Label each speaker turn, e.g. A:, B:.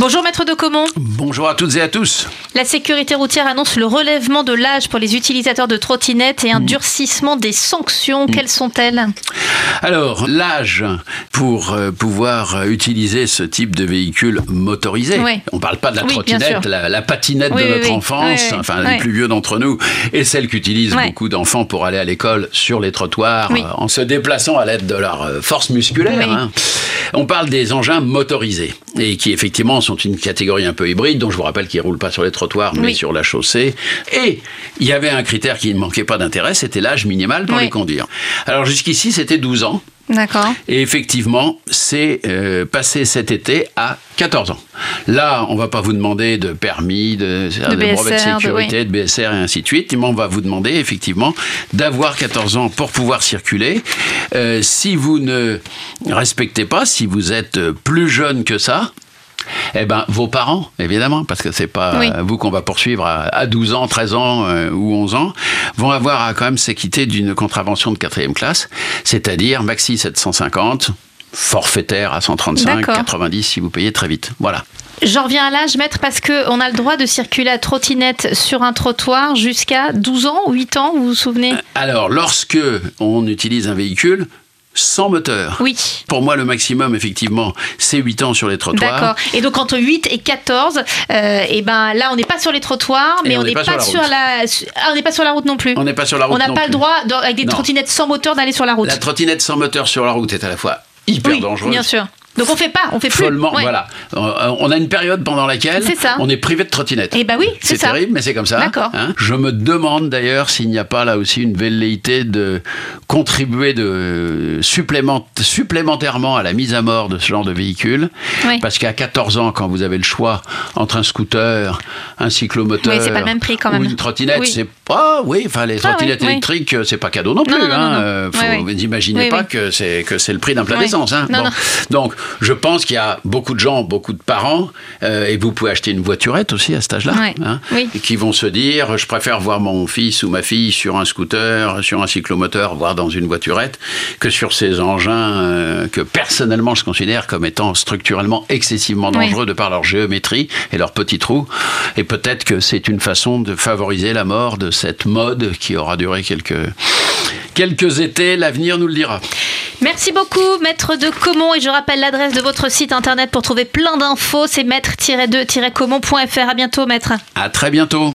A: Bonjour maître de Comont.
B: Bonjour à toutes et à tous.
A: La sécurité routière annonce le relèvement de l'âge pour les utilisateurs de trottinettes et un durcissement des sanctions. Quelles sont-elles?
B: Alors, l'âge pour euh, pouvoir utiliser ce type de véhicule motorisé.
A: Oui.
B: On ne parle pas de la
A: Oui,
B: trottinette, la, la patinette
A: Oui,
B: de notre enfance, enfin les plus vieux d'entre nous, et celle qu'utilisent beaucoup d'enfants pour aller à l'école sur les trottoirs, euh, en se déplaçant à l'aide de leur euh, force musculaire. Hein. On parle des engins motorisés, et qui effectivement sont une catégorie un peu hybride, dont je vous rappelle qu'ils ne roulent pas sur les trottoirs, mais
A: Oui.
B: sur la chaussée. Et il y avait un critère qui ne manquait pas d'intérêt, c'était l'âge minimal pour
A: Oui.
B: les conduire. Alors jusqu'ici, c'était 12 ans.
A: D'accord.
B: Et effectivement, c'est euh, passé cet été à 14 ans. Là, on va pas vous demander de permis, de, de
A: BSR,
B: brevet de
A: de-
B: sécurité, de, BSR et ainsi de suite, mais on va vous demander effectivement d'avoir 14 ans pour pouvoir circuler. Euh, si vous ne respectez pas, si vous êtes plus jeune que ça, eh ben, vos parents, évidemment, parce que c'est pas
A: Oui.
B: euh, vous qu'on va poursuivre à, à 12 ans, 13 ans euh, ou 11 ans, vont avoir à quand même s'acquitter d'une contravention de quatrième classe, c'est-à-dire maxi 750, forfaitaire à 135,
A: D'accord.
B: 90 si vous payez très vite. Voilà.
A: J'en reviens à l'âge, maître, parce qu'on a le droit de circuler à trottinette sur un trottoir jusqu'à 12 ans ou 8 ans, vous vous souvenez?
B: Alors, lorsque on utilise un véhicule sans moteur,
A: Oui.
B: pour moi le maximum effectivement, c'est 8 ans sur les trottoirs.
A: D'accord. Et donc entre 8 et 14, euh, et ben là on n'est pas sur les trottoirs, mais
B: on n'est pas
A: pas,
B: sur
A: sur la, ah, on n'est pas sur la route non plus.
B: On n'est pas sur la route
A: On n'a pas le droit dans- avec des trottinettes sans moteur d'aller sur la route.
B: La trottinette sans moteur sur la route est à la fois hyper
A: oui,
B: dangereuse.
A: bien sûr. Donc on fait pas, on fait plus.
B: Follement,
A: Ouais.
B: voilà. Euh, On a une période pendant laquelle
A: ça.
B: on est privé de trottinette.
A: Eh ben oui, c'est
B: terrible, mais c'est comme ça.
A: D'accord.
B: hein. Je me demande d'ailleurs s'il n'y a pas là aussi une velléité de contribuer de supplément- supplémentairement à la mise à mort de ce genre de véhicule.
A: Oui.
B: Parce qu'à 14 ans, quand vous avez le choix entre un scooter, un cyclomoteur
A: Oui, pas le même prix, quand même.
B: ou une trottinette,
A: Oui.
B: c'est pas, oui, enfin les
A: Ah,
B: trottinettes
A: oui.
B: électriques, c'est pas cadeau non plus.
A: Non, non,
B: hein.
A: non.
B: Euh, faut-. Vous imaginez
A: Oui,
B: pas que c'est que c'est le prix d'un plat d'essence. hein.
A: Non,
B: Bon.
A: non.
B: Donc, je pense qu'il y a beaucoup de gens, beaucoup de parents, euh, et vous pouvez acheter une voiturette aussi à cet âge-là,
A: Ouais.
B: hein,
A: Oui.
B: qui vont se dire, je préfère voir mon fils ou ma fille sur un scooter, sur un cyclomoteur, voire dans une voiturette, que sur ces engins euh, que personnellement je considère comme étant structurellement excessivement
A: Oui.
B: dangereux de par leur géométrie et leurs petits trous. Et peut-être que c'est une façon de favoriser la mort de cette mode qui aura duré quelques, quelques étés. L'avenir nous le dira.
A: Merci beaucoup, maître de Comont. Et je rappelle l'adresse de votre site internet pour trouver plein d'infos. C'est maître-2-comont.fr. À bientôt, maître.
B: À très bientôt.